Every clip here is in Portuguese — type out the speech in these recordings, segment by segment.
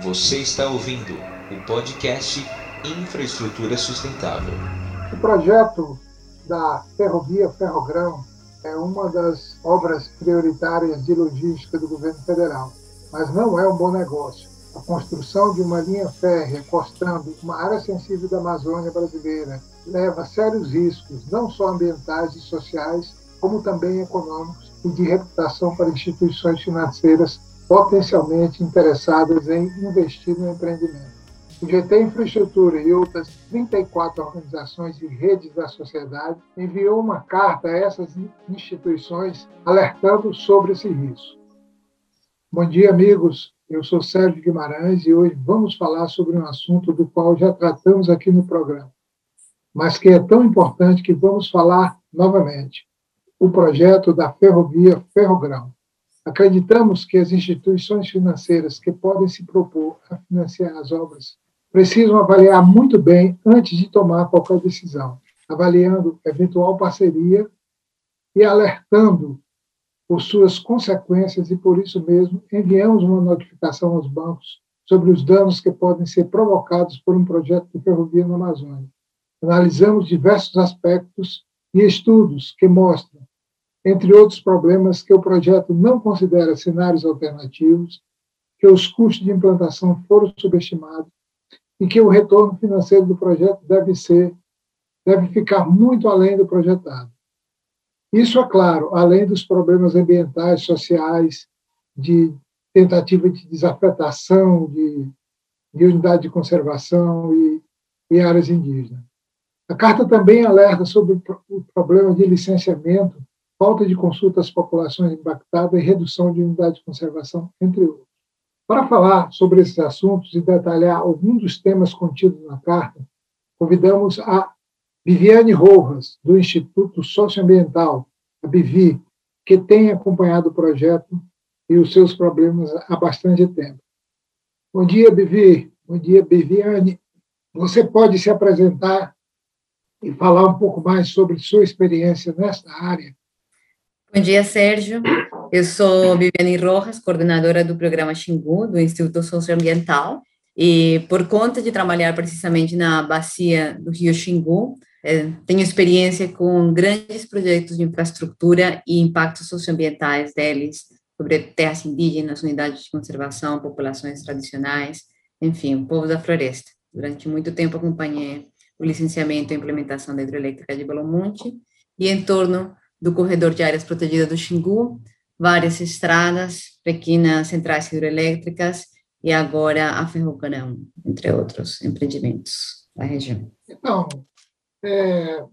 Você está ouvindo o podcast Infraestrutura Sustentável. O projeto da Ferrovia Ferrogrão é uma das obras prioritárias de logística do governo federal, mas não é um bom negócio. A construção de uma linha férrea costando uma área sensível da Amazônia brasileira leva sérios riscos, não só ambientais e sociais, como também econômicos e de reputação para instituições financeiras potencialmente interessadas em investir no empreendimento. O GT Infraestrutura e outras 34 organizações e redes da sociedade enviou uma carta a essas instituições alertando sobre esse risco. Bom dia, amigos. Eu sou Sérgio Guimarães e hoje vamos falar sobre um assunto do qual já tratamos aqui no programa, mas que é tão importante que vamos falar novamente: o projeto da ferrovia Ferrogrão. Acreditamos que as instituições financeiras que podem se propor a financiar as obras precisam avaliar muito bem antes de tomar qualquer decisão, avaliando eventual parceria e alertando por suas consequências e por isso mesmo enviamos uma notificação aos bancos sobre os danos que podem ser provocados por um projeto de ferrovia na Amazônia. Analisamos diversos aspectos e estudos que mostram, entre outros problemas, que o projeto não considera cenários alternativos, que os custos de implantação foram subestimados e que o retorno financeiro do projeto deve ser deve ficar muito além do projetado. Isso, é claro, além dos problemas ambientais, sociais, de tentativa de desafetação de, de unidade de conservação e, e áreas indígenas. A carta também alerta sobre o problema de licenciamento, falta de consulta às populações impactadas e redução de unidade de conservação, entre outros. Para falar sobre esses assuntos e detalhar alguns dos temas contidos na carta, convidamos a Viviane Rojas, do Instituto Socioambiental, a BIVI, que tem acompanhado o projeto e os seus problemas há bastante tempo. Bom dia, Bivi. Bom dia, Viviane. Você pode se apresentar e falar um pouco mais sobre sua experiência nesta área? Bom dia, Sérgio. Eu sou Viviane Rojas, coordenadora do programa Xingu, do Instituto Socioambiental, e por conta de trabalhar precisamente na bacia do Rio Xingu, é, tenho experiência com grandes projetos de infraestrutura e impactos socioambientais deles, sobre terras indígenas, unidades de conservação, populações tradicionais, enfim, o povo da floresta. Durante muito tempo acompanhei o licenciamento e implementação da hidrelétrica de Belo Monte e em torno do corredor de áreas protegidas do Xingu, várias estradas, pequenas centrais hidrelétricas e agora a Ferrocarrão, entre outros empreendimentos da região. Então, é,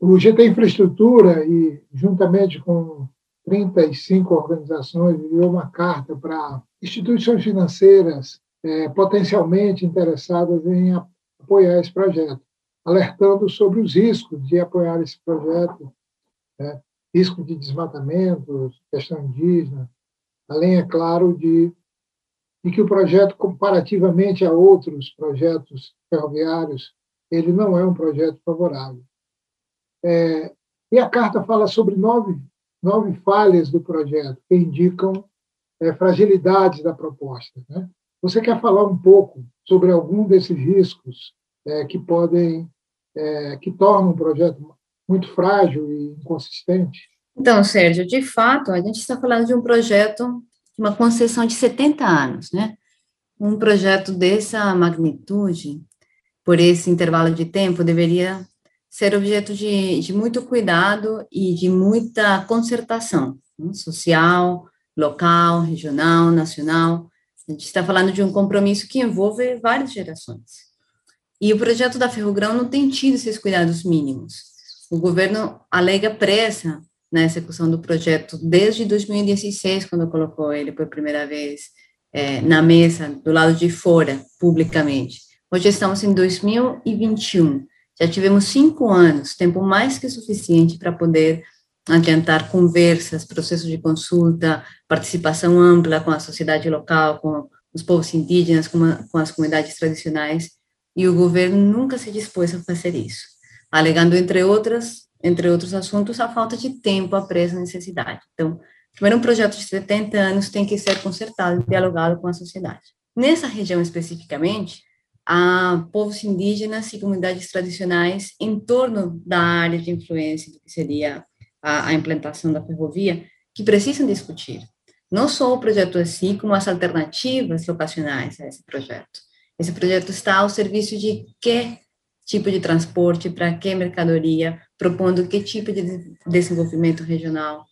o GT Infraestrutura, e juntamente com 35 organizações, enviou uma carta para instituições financeiras é, potencialmente interessadas em apoiar esse projeto, alertando sobre os riscos de apoiar esse projeto, né, risco de desmatamento, questão indígena, além, é claro, de, de que o projeto, comparativamente a outros projetos ferroviários, ele não é um projeto favorável. É, e a carta fala sobre nove, nove falhas do projeto que indicam é, fragilidades da proposta. Né? Você quer falar um pouco sobre algum desses riscos é, que podem, é, que tornam o projeto muito frágil e inconsistente? Então, Sérgio, de fato, a gente está falando de um projeto de uma concessão de 70 anos, né? Um projeto dessa magnitude, por esse intervalo de tempo deveria ser objeto de, de muito cuidado e de muita concertação né, social, local, regional, nacional. A gente está falando de um compromisso que envolve várias gerações. E o projeto da Ferrogrão não tem tido esses cuidados mínimos. O governo alega pressa na execução do projeto desde 2016, quando colocou ele por primeira vez é, na mesa, do lado de fora, publicamente. Hoje estamos em 2021. Já tivemos cinco anos, tempo mais que suficiente para poder adiantar conversas, processos de consulta, participação ampla com a sociedade local, com os povos indígenas, com, a, com as comunidades tradicionais, e o governo nunca se dispôs a fazer isso, alegando, entre outras, entre outros assuntos, a falta de tempo, a presa necessidade. Então, primeiro, um projeto de 70 anos tem que ser consertado e dialogado com a sociedade. nessa região especificamente, há povos indígenas e comunidades tradicionais em torno da área de influência do que seria a, a implantação da ferrovia, que precisam discutir não só o projeto si, como as alternativas locacionais a esse projeto. Esse projeto está ao serviço de que tipo de transporte, para que mercadoria, propondo que tipo de desenvolvimento regional.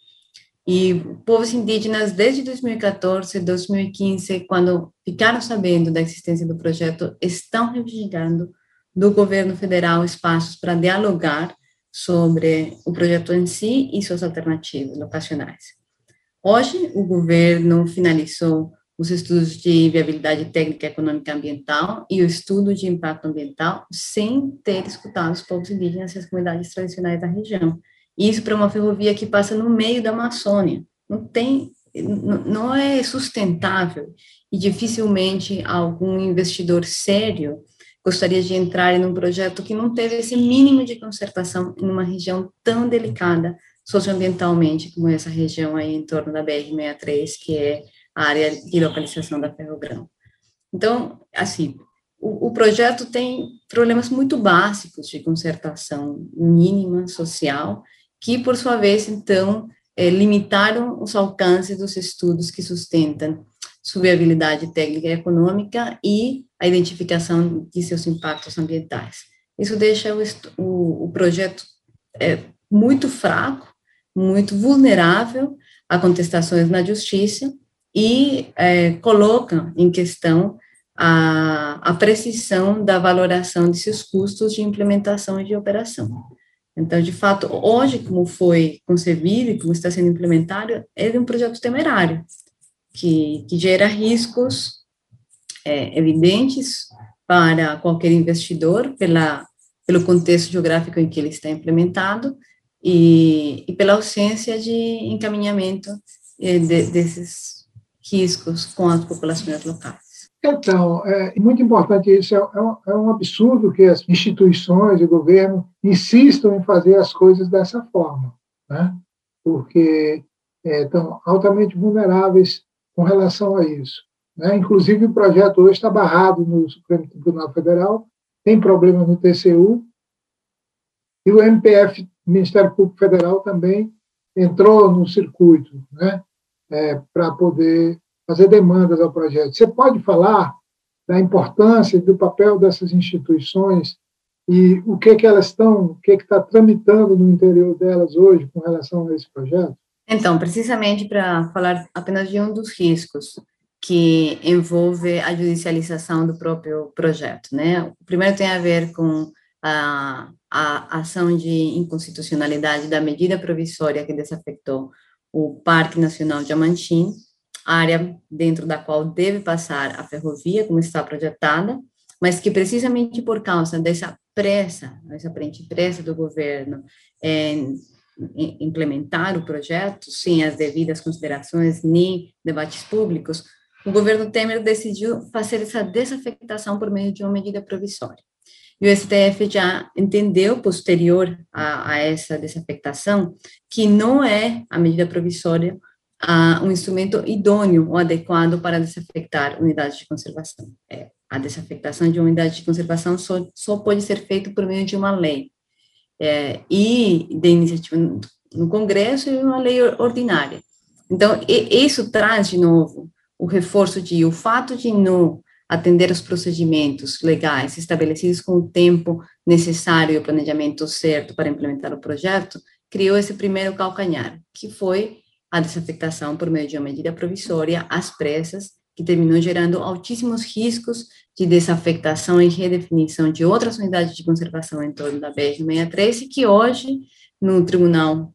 E povos indígenas, desde 2014, 2015, quando ficaram sabendo da existência do projeto, estão reivindicando do governo federal espaços para dialogar sobre o projeto em si e suas alternativas locacionais. Hoje, o governo finalizou os estudos de viabilidade técnica, econômica ambiental e o estudo de impacto ambiental sem ter escutado os povos indígenas e as comunidades tradicionais da região. Isso para uma ferrovia que passa no meio da Amazônia. Não tem, não é sustentável e dificilmente algum investidor sério gostaria de entrar em um projeto que não teve esse mínimo de consertação em uma região tão delicada socioambientalmente, como essa região aí em torno da BR-63, que é área de localização da Ferrogrão. Então, assim, o, o, projeto tem problemas muito básicos de consertação mínima social, que, por sua vez, então, é, limitaram os alcances dos estudos que sustentam sua viabilidade técnica e econômica e a identificação de seus impactos ambientais. Isso deixa o, o, o projeto é, muito fraco muito vulnerável a contestações na justiça e é, coloca em questão a, a precisão da valoração de seus custos de implementação e de operação. Então, de fato, hoje, como foi concebido e como está sendo implementado, é um projeto temerário, que, que gera riscos é, evidentes para qualquer investidor pela, pelo contexto geográfico em que ele está implementado e, e pela ausência de encaminhamento eh, de, desses riscos com as populações locais. Então, é muito importante isso. É, é, um, é um absurdo que as instituições e governo insistam em fazer as coisas dessa forma, né? porque é, estão altamente vulneráveis com relação a isso. Né? Inclusive, o projeto hoje está barrado no Supremo Tribunal Federal, tem problema no TCU, e o MPF Ministério Público Federal também entrou no circuito né, é, para poder fazer demandas ao projeto. Você pode falar da importância do papel dessas instituições e o que que elas estão, o que que está tramitando no interior delas hoje com relação a esse projeto? Então, precisamente para falar apenas de um dos riscos que envolve a judicialização do próprio projeto, né? O primeiro tem a ver com a, a ação de inconstitucionalidade da medida provisória que desafectou o Parque Nacional de Amantim, área dentro da qual deve passar a ferrovia, como está projetada, mas que precisamente por causa dessa pressa, essa aparente pressa do governo em, em implementar o projeto, sem as devidas considerações nem debates públicos, o governo Temer decidiu fazer essa desafectação por meio de uma medida provisória. E o STF já entendeu, posterior a, a essa desafectação, que não é a medida provisória a, um instrumento idôneo ou adequado para desafectar unidades de conservação. É, a desafectação de uma unidade de conservação só, só pode ser feita por meio de uma lei. É, e de iniciativa no, no Congresso e uma lei ordinária. Então, e, isso traz, de novo, o reforço de o fato de não atender aos procedimentos legais estabelecidos com o tempo necessário e o planejamento certo para implementar o projeto, criou esse primeiro calcanhar, que foi a desafectação por meio de uma medida provisória às pressas, que terminou gerando altíssimos riscos de desafectação e redefinição de outras unidades de conservação em torno da BR-63, e que hoje, no Tribunal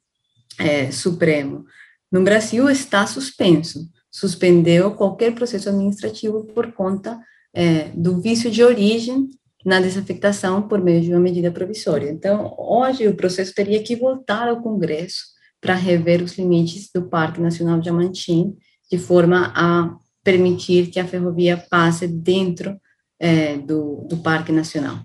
é, Supremo. No Brasil, está suspenso suspendeu qualquer processo administrativo por conta é, do vício de origem na desafectação por meio de uma medida provisória. Então, hoje o processo teria que voltar ao Congresso para rever os limites do Parque Nacional de Amantim, de forma a permitir que a ferrovia passe dentro é, do, do Parque Nacional.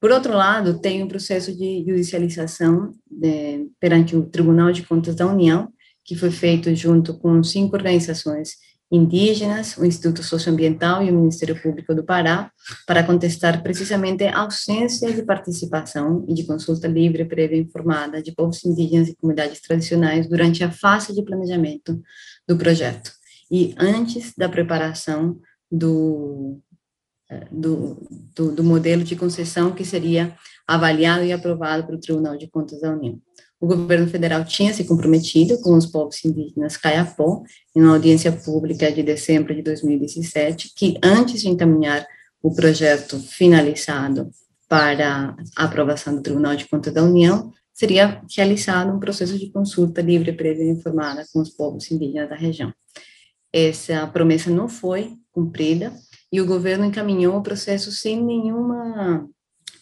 Por outro lado, tem um processo de judicialização é, perante o Tribunal de Contas da União, que foi feito junto com cinco organizações indígenas, o Instituto Socioambiental e o Ministério Público do Pará, para contestar precisamente a ausência de participação e de consulta livre, prévia e informada de povos indígenas e comunidades tradicionais durante a fase de planejamento do projeto e antes da preparação do, eh, do, do, do modelo de concessão que seria avaliado e aprovado pelo Tribunal de Contas da União. O governo federal tinha se comprometido com os povos indígenas Caiapó, em uma audiência pública de dezembro de 2017, que antes de encaminhar o projeto finalizado para a aprovação do Tribunal de Contas da União, seria realizado um processo de consulta livre, prévia e informada com os povos indígenas da região. Essa promessa não foi cumprida e o governo encaminhou o processo sem nenhuma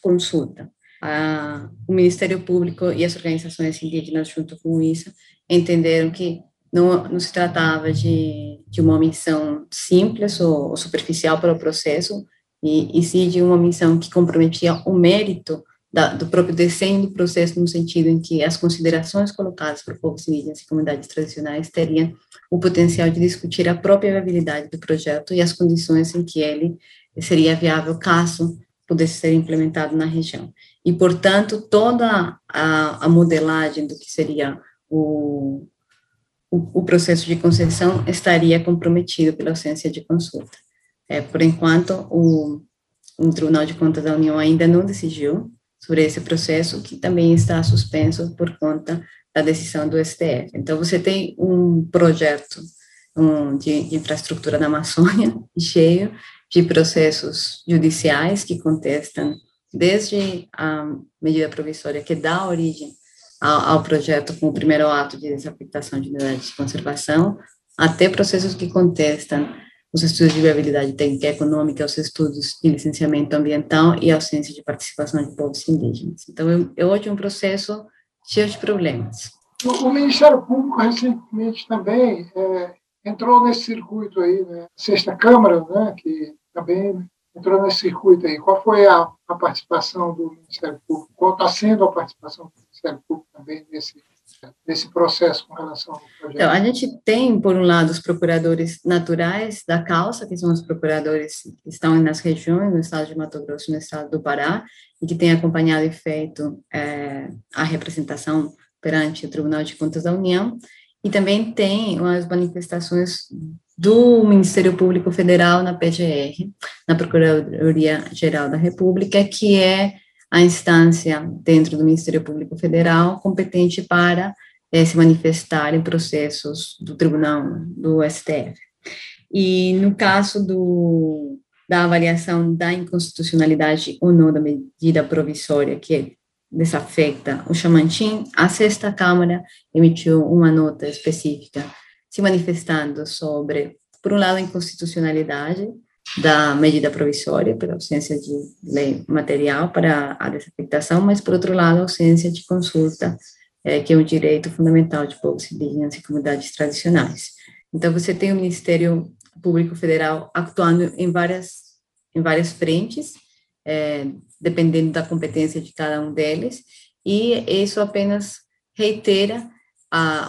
consulta a, o Ministério Público e as organizações indígenas, junto com isso, entenderam que não, não se tratava de, de uma omissão simples ou, ou superficial para o processo, e, e sim de uma omissão que comprometia o mérito da, do próprio desenho do processo, no sentido em que as considerações colocadas por povos indígenas e comunidades tradicionais teriam o potencial de discutir a própria viabilidade do projeto e as condições em que ele seria viável caso pudesse ser implementado na região e, portanto, toda a, a modelagem do que seria o, o, o, processo de concessão estaria comprometido pela ausência de consulta. É, por enquanto, o, o Tribunal de Contas da União ainda não decidiu sobre esse processo, que também está suspenso por conta da decisão do STF. Então, você tem um projeto um, de, de infraestrutura na Amazônia cheio de processos judiciais que contestam desde a medida provisória que dá origem ao, ao projeto com o primeiro ato de desafectação de unidades de conservação, até processos que contestam os estudos de viabilidade técnica e econômica, os estudos de licenciamento ambiental e a ausência de participação de povos indígenas. Então, é hoje um processo cheio de problemas. O, o Ministério Público recentemente também é, entrou nesse circuito aí, né? Sexta Câmara, né, que também entrou nesse circuito aí. Qual foi a, a participação do Ministério Público? Qual está sendo a participação do Ministério Público também nesse, nesse processo com relação ao projeto? Então, a gente tem, por um lado, os procuradores naturais da causa, que são os procuradores que estão nas regiões, no estado de Mato Grosso no estado do Pará, e que têm acompanhado e feito é, a representação perante o Tribunal de Contas da União, e também tem as manifestações do Ministério Público Federal na PGR, na Procuradoria Geral da República, que é a instância dentro do Ministério Público Federal competente para é, se manifestar em processos do Tribunal do STF. E no caso do, da avaliação da inconstitucionalidade ou não da medida provisória que desafeta o Chamantim, a sexta Câmara emitiu uma nota específica se manifestando sobre, por um lado, a inconstitucionalidade da medida provisória, pela ausência de lei material para a desafectação, mas, por outro lado, a ausência de consulta, é, que é um direito fundamental de povos indígenas e comunidades tradicionais. Então, você tem o Ministério Público Federal atuando em várias, em várias frentes, é, dependendo da competência de cada um deles, e isso apenas reitera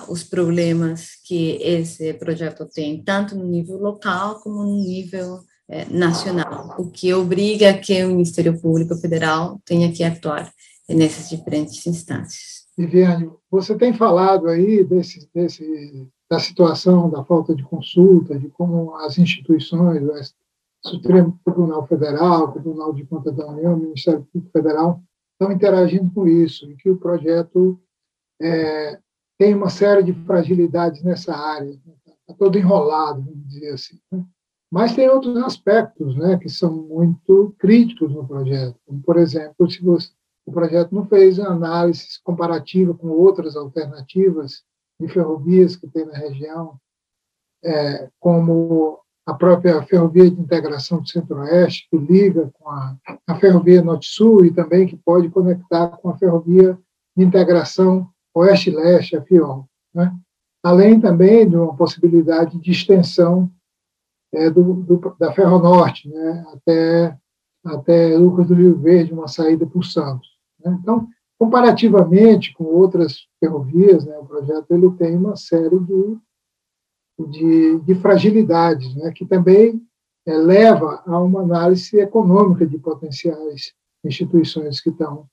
os problemas que esse projeto tem, tanto no nível local como no nível eh, nacional, o que obriga que o Ministério Público Federal tenha que atuar nessas diferentes instâncias. Viviane, você tem falado aí desse, desse, da situação da falta de consulta, de como as instituições, o Supremo Tribunal Federal, o Tribunal de Contas da União, o Ministério Público Federal, estão interagindo com isso, e que o projeto é, tem uma série de fragilidades nessa área, está todo enrolado, vamos dizer assim. Né? Mas tem outros aspectos né, que são muito críticos no projeto, como, por exemplo, se você, o projeto não fez análise comparativa com outras alternativas de ferrovias que tem na região, é, como a própria ferrovia de integração do Centro-Oeste, que liga com a, a ferrovia Norte-Sul e também que pode conectar com a ferrovia de integração oeste-leste, a FIOL. Né? Além também de uma possibilidade de extensão é, do, do, da Ferronorte né? até, até Lucas do Rio Verde, uma saída o Santos. Né? Então, comparativamente com outras ferrovias, né, o projeto ele tem uma série de, de, de fragilidades, né, que também é, leva a uma análise econômica de potenciais instituições que estão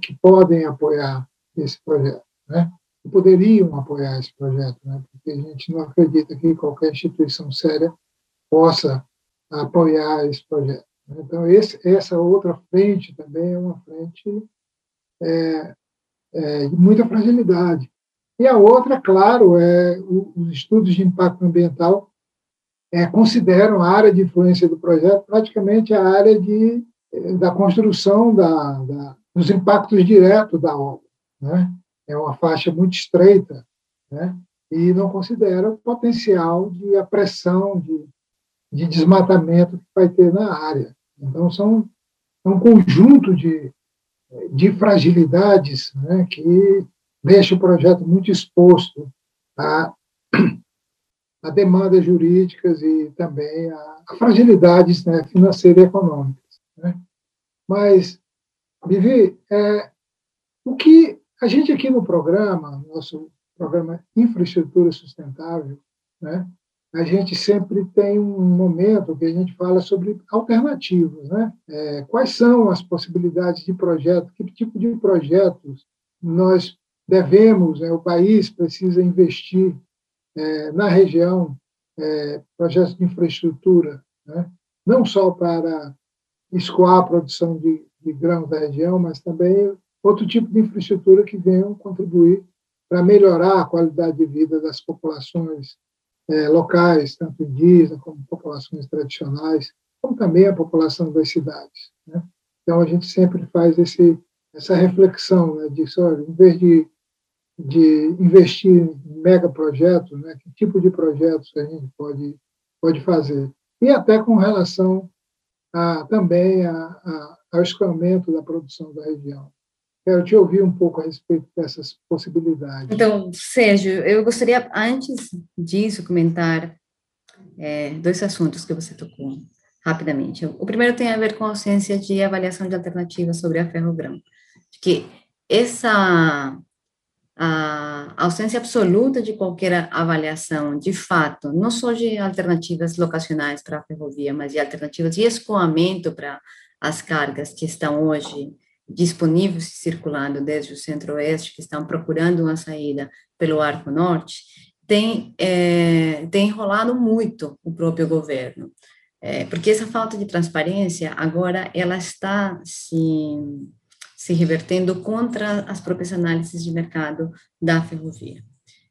que podem apoiar esse projeto, né? Que poderiam apoiar esse projeto, né? Porque a gente não acredita que qualquer instituição séria possa apoiar esse projeto. Né? Então esse, essa outra frente também é uma frente é, é, de muita fragilidade. E a outra, claro, é os estudos de impacto ambiental é, consideram a área de influência do projeto praticamente a área de, da construção da, da, dos impactos diretos da obra. Né? É uma faixa muito estreita né? e não considera o potencial de a pressão de, de desmatamento que vai ter na área. Então, são um conjunto de, de fragilidades né, que deixa o projeto muito exposto a a demandas jurídicas e também a, a fragilidades né, financeiras e econômicas. Né? Mas, Vivi, é, o que a gente aqui no programa, nosso programa Infraestrutura Sustentável, né, a gente sempre tem um momento que a gente fala sobre alternativas, né? É, quais são as possibilidades de projeto, que tipo de projetos nós devemos, né, o país precisa investir é, na região é, projetos de infraestrutura, né? não só para escoar a produção de, de grãos da região, mas também outro tipo de infraestrutura que venham contribuir para melhorar a qualidade de vida das populações é, locais, tanto indígenas como populações tradicionais, como também a população das cidades. Né? Então, a gente sempre faz esse, essa reflexão né, de, olha, em vez de de investir em megaprojetos, né? que tipo de projetos a gente pode, pode fazer. E até com relação a, também a, a, ao escoamento da produção da região. Quero te ouvir um pouco a respeito dessas possibilidades. Então, Sérgio, eu gostaria, antes disso, comentar é, dois assuntos que você tocou rapidamente. O primeiro tem a ver com a ausência de avaliação de alternativas sobre a ferrogrão. Que essa a ausência absoluta de qualquer avaliação, de fato, não só de alternativas locacionais para a ferrovia, mas de alternativas de escoamento para as cargas que estão hoje disponíveis circulando desde o centro-oeste, que estão procurando uma saída pelo Arco Norte, tem, é, tem enrolado muito o próprio governo. É, porque essa falta de transparência, agora, ela está se se revertendo contra as próprias análises de mercado da ferrovia.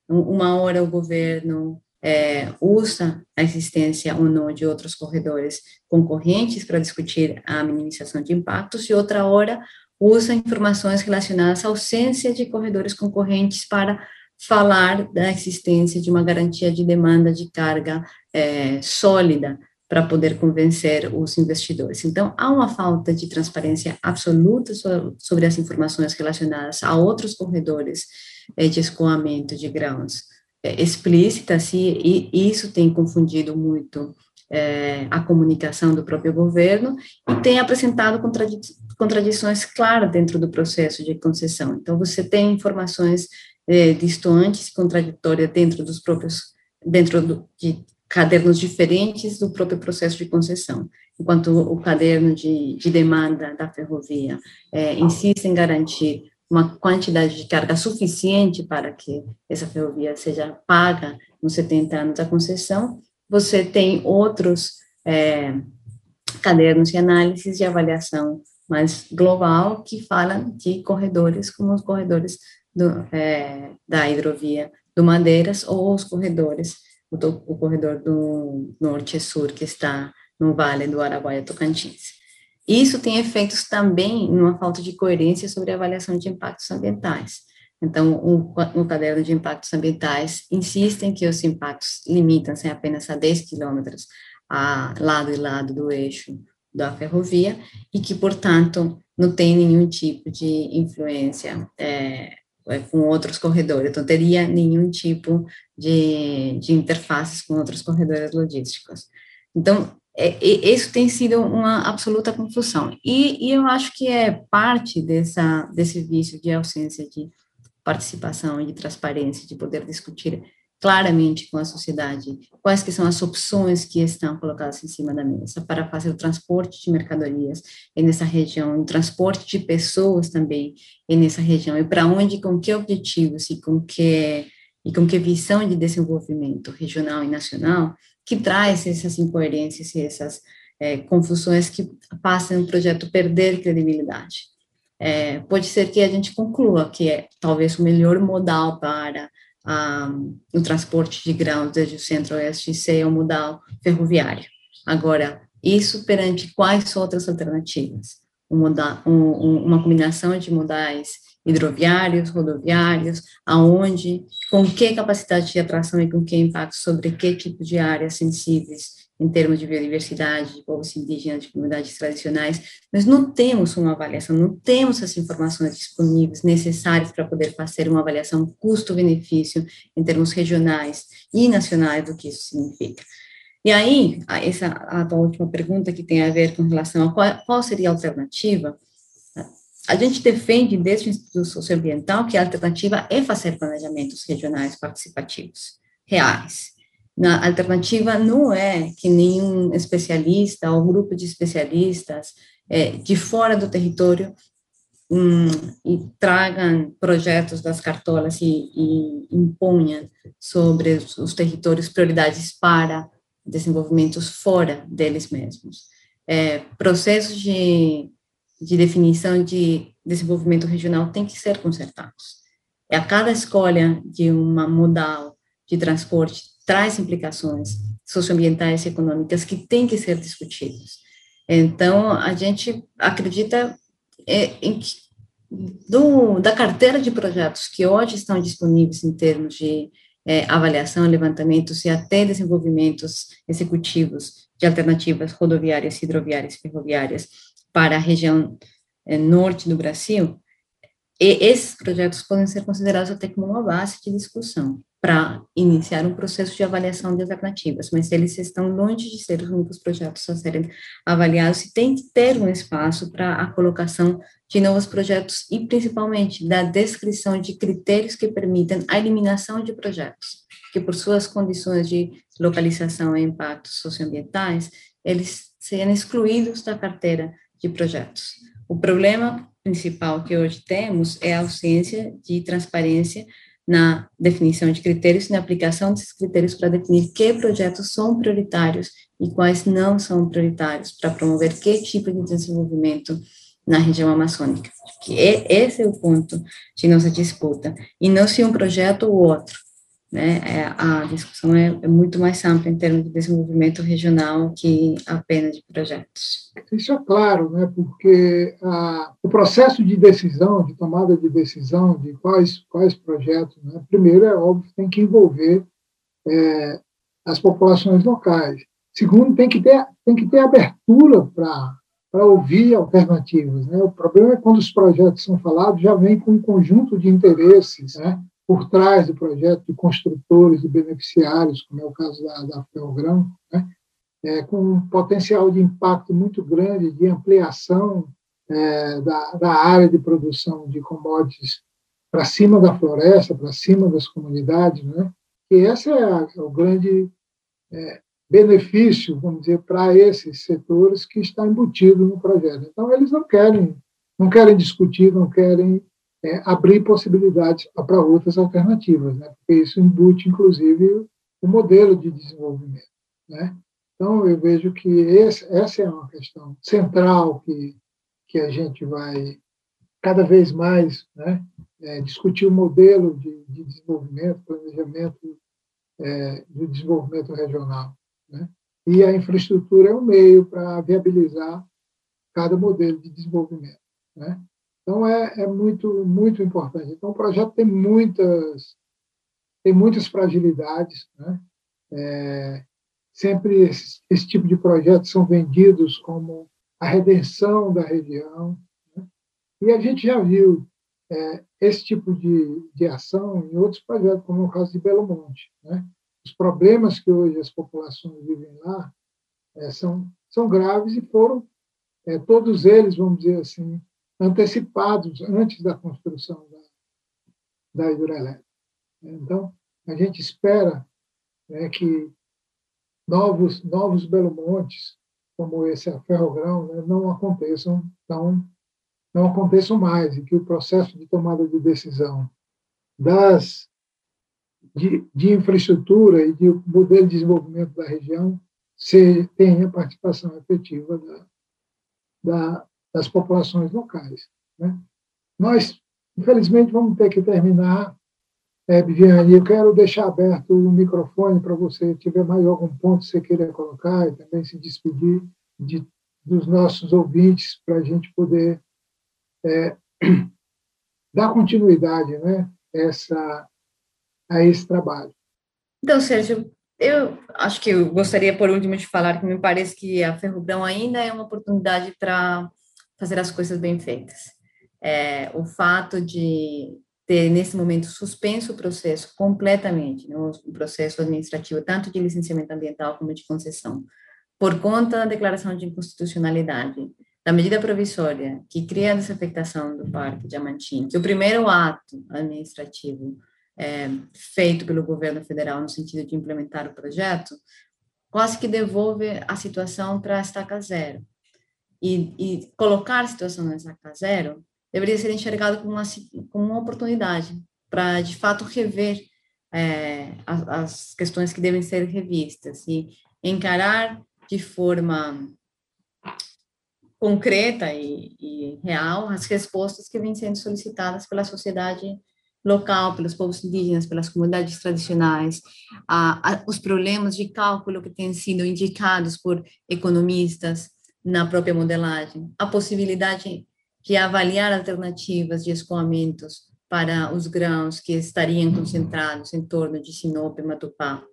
Uma hora o governo é, usa a existência ou não de outros corredores concorrentes para discutir a minimização de impactos, e outra hora usa informações relacionadas à ausência de corredores concorrentes para falar da existência de uma garantia de demanda de carga é, sólida para poder convencer os investidores. Então, há uma falta de transparência absoluta sobre as informações relacionadas a outros corredores eh, de escoamento de grãos eh, explícita, assim, e isso tem confundido muito é, a comunicação do próprio governo e tem apresentado contradições claras dentro do processo de concessão. Então, você tem informações é, distantes contraditórias dentro dos próprios, dentro do, de cadernos diferentes do próprio processo de concessão. Enquanto o caderno de, de demanda da ferrovia é, insiste em garantir uma quantidade de carga suficiente para que essa ferrovia seja paga nos 70 anos da concessão, você tem outros é, cadernos de análise e avaliação mais global que falam de corredores como os corredores do, é, da hidrovia do Madeiras ou os corredores o, do, o corredor do norte-sul que está no Vale do Araguaia-Tocantins. Isso tem efeitos também numa falta de coerência sobre a avaliação de impactos ambientais. Então, o, o caderno de impactos ambientais insiste em que os impactos limitam-se apenas a 10 quilômetros a lado e lado do eixo da ferrovia e que, portanto, não tem nenhum tipo de influência é, é, com outros corredores, então teria nenhum tipo de, de interfaces com outros corredores logísticos. Então, é, isso tem sido uma absoluta confusão. E, e, eu acho que é parte dessa, desse vício de ausência de participação e de transparência, de poder discutir claramente com a sociedade quais que são as opções que estão colocadas em cima da mesa para fazer o transporte de mercadorias nessa região, o transporte de pessoas também nessa região, e para onde, com que objetivos e com que e com que visão de desenvolvimento regional e nacional que traz essas incoerências e essas é, confusões que fazem o projeto perder credibilidade. É, pode ser que a gente conclua que é talvez o melhor modal para um, o transporte de grãos desde o centro-oeste seja o modal ferroviário. Agora, isso perante quais outras alternativas? Um um, uma combinação de modais hidroviários, rodoviários, aonde, com que capacidade de atração e com que impacto sobre que tipo de áreas sensíveis em termos de biodiversidade, de povos indígenas, de comunidades tradicionais, nós não temos uma avaliação, não temos as informações disponíveis necessárias para poder fazer uma avaliação custo-benefício em termos regionais e nacionais do que isso significa. E aí, essa a tua última pergunta que tem a ver com relação a qual, qual seria a alternativa, a gente defende desde o Instituto Socioambiental que a alternativa é fazer planejamentos regionais participativos, reais, na alternativa não é que nenhum especialista ou grupo de especialistas é, de fora do território um, e tragam projetos das cartolas e, e imponham sobre os, os, territórios prioridades para desenvolvimentos fora deles mesmos. É, processos de, de definição de desenvolvimento regional têm que ser consertados. É a cada escolha de uma modal de transporte traz implicações socioambientais e econômicas que têm que ser discutidas. Então, a gente acredita é, em que, do, da carteira de projetos que hoje estão disponíveis em termos de é, avaliação, levantamentos e até desenvolvimentos executivos de alternativas rodoviárias, hidroviárias ferroviárias para a região é, norte do Brasil, e esses projetos podem ser considerados até como uma base de discussão para iniciar um processo de avaliação de alternativas, mas eles estão longe de ser os únicos projetos a serem avaliados e tem que ter um espaço para a colocação de novos projetos e, principalmente, da descrição de critérios que permitem a eliminação de projetos, que, por suas condições de localização e impactos socioambientais, eles sejam excluídos da carteira de projetos. O problema principal que hoje temos é a ausência de transparência na definição de critérios e na aplicação desses critérios para definir que projetos são prioritários e quais não são prioritários para promover que tipo de desenvolvimento na região amazônica. Que é, esse é o ponto de nossa disputa, e não se um projeto ou outro. Né? É, a discussão é, é, muito mais ampla em termos de desenvolvimento regional que apenas de projetos. Isso é claro, né? porque a, o processo de decisão, de tomada de decisão de quais, quais projetos, né? primeiro, é óbvio, tem que envolver é, as populações locais. Segundo, tem que ter, tem que ter abertura para para ouvir alternativas. Né? O problema é quando os projetos são falados, já vem com um conjunto de interesses né? Por trás do projeto de construtores e beneficiários, como é o caso da, da Ferrogrão, né? é, com um potencial de impacto muito grande de ampliação é, da, da, área de produção de commodities para cima da floresta, para cima das comunidades, né? E esse é, a, é o grande é, benefício, vamos dizer, para esses setores que está embutido no projeto. Então eles não querem, não querem discutir, não querem é, abrir possibilidades para outras alternativas, né? porque isso embute, inclusive, o modelo de desenvolvimento. Né? Então, eu vejo que esse, essa é uma questão central que, que a gente vai cada vez mais né, é, discutir o modelo de, de desenvolvimento, planejamento é, do desenvolvimento regional. Né? E a infraestrutura é um meio para viabilizar cada modelo de desenvolvimento. Né? Então é, é muito muito importante. Então o projeto tem muitas tem muitas fragilidades, né? É, sempre esse, esse, tipo de projetos são vendidos como a redenção da região. Né? E a gente já viu é, esse tipo de, de ação em outros projetos, como o caso de Belo Monte. Né? Os problemas que hoje as populações vivem lá é, são, são graves e foram, é, todos eles, vamos dizer assim, antecipados antes da construção da, da hidrelétrica. Então, a gente espera né, que novos, novos Belo Montes, como esse a Ferrogrão, né, não aconteçam tão não aconteçam mais e que o processo de tomada de decisão das de, de infraestrutura e de modelo de desenvolvimento da região tenha participação efetiva da, da, das populações locais. Né? Nós, infelizmente, vamos ter que terminar. É, Viviane, eu quero deixar aberto o microfone para você, tiver mais algum ponto que você queira colocar e também se despedir de, dos nossos ouvintes para a gente poder é, dar continuidade né, essa, a esse trabalho. Então, Sérgio, eu acho que eu gostaria, por último, de falar que me parece que a Ferrobrão ainda é uma oportunidade para fazer as coisas bem feitas. É, o fato de ter, nesse momento, suspenso o processo completamente, né, o processo administrativo, tanto de licenciamento ambiental como de concessão, por conta da declaração de inconstitucionalidade da medida provisória que cria a desafectação do Parque Diamantina, que o primeiro ato administrativo é, feito pelo governo federal no sentido de implementar o projeto, quase que devolve a situação para a estaca zero. E, e, colocar a situação na estaca zero deveria ser enxergado como uma, como uma oportunidade para, de fato, rever é, as, as questões que devem ser revistas e encarar de forma concreta e, e, real as respostas que vêm sendo solicitadas pela sociedade local, pelos povos indígenas, pelas comunidades tradicionais, a, a, os problemas de cálculo que têm sido indicados por economistas na própria modelagem, a possibilidade de avaliar alternativas de escoamentos para os grãos que estariam concentrados em torno de Sinop e Matupá.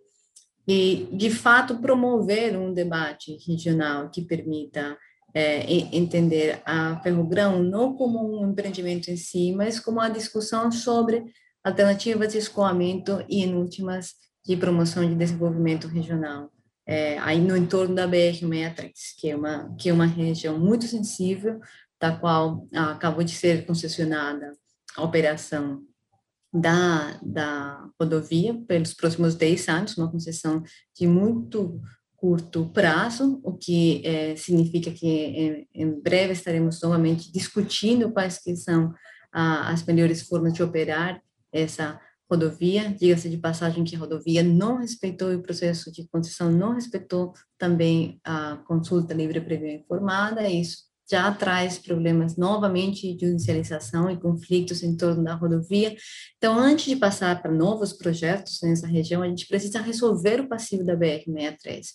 E, de fato, promover um debate regional que permita é, entender a Ferrogrão não como um empreendimento em si, mas como uma discussão sobre alternativas de escoamento e, em últimas, de promoção de desenvolvimento regional. É, aí no entorno da BR-63, que é uma que é uma região muito sensível, da qual ah, acabou de ser concessionada a operação da, da rodovia pelos próximos 10 anos, uma concessão de muito curto prazo, o que é, significa que em, em, breve estaremos novamente discutindo quais que são ah, as melhores formas de operar essa rodovia. Diga-se de passagem que a rodovia não respeitou o processo de concessão, não respeitou também a consulta livre, prévia informada, isso já traz problemas novamente de judicialização e conflitos em torno da rodovia. Então, antes de passar para novos projetos nessa região, a gente precisa resolver o passivo da BR-63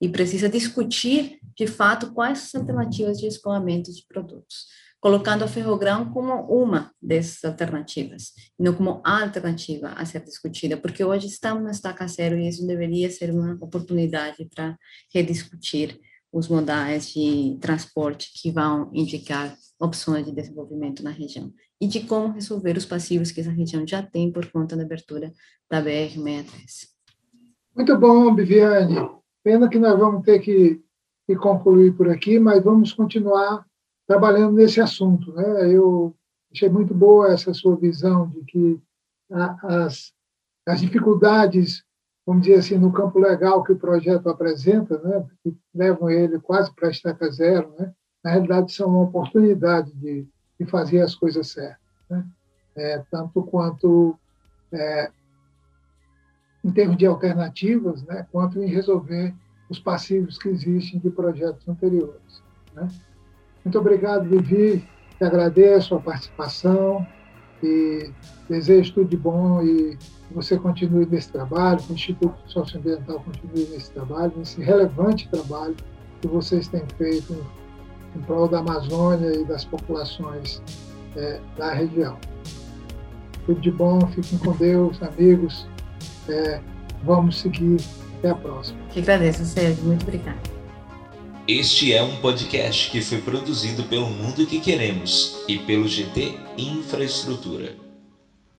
e precisa discutir, de fato, quais as alternativas de escoamento de produtos, colocando a ferrogrão como uma dessas alternativas, não como alternativa a ser discutida, porque hoje estamos na estaca zero e isso deveria ser uma oportunidade para rediscutir os modais de transporte que vão indicar opções de desenvolvimento na região e de como resolver os passivos que essa região já tem por conta da abertura da BR-63. Muito bom, Viviane. Pena que nós vamos ter que, que, concluir por aqui, mas vamos continuar trabalhando nesse assunto. Né? Eu achei muito boa essa sua visão de que a, as, as dificuldades vamos dizer assim, no campo legal que o projeto apresenta, né, que levam ele quase para a estaca zero, né, na realidade são uma oportunidade de, de fazer as coisas certas, né, é, tanto quanto é, em termos de alternativas, né, quanto em resolver os passivos que existem de projetos anteriores. Né. Muito obrigado, Vivi, te agradeço a participação e desejo tudo de bom e que você continue nesse trabalho, que o Instituto Socioambiental continue nesse trabalho, nesse relevante trabalho que vocês têm feito em, em prol da Amazônia e das populações é, da região. Tudo de bom, fiquem com Deus, amigos. É, vamos seguir. Até a próxima. Que agradeço, Sérgio. Muito obrigada. Este é um podcast que foi produzido pelo Mundo que Queremos e pelo GT Infraestrutura.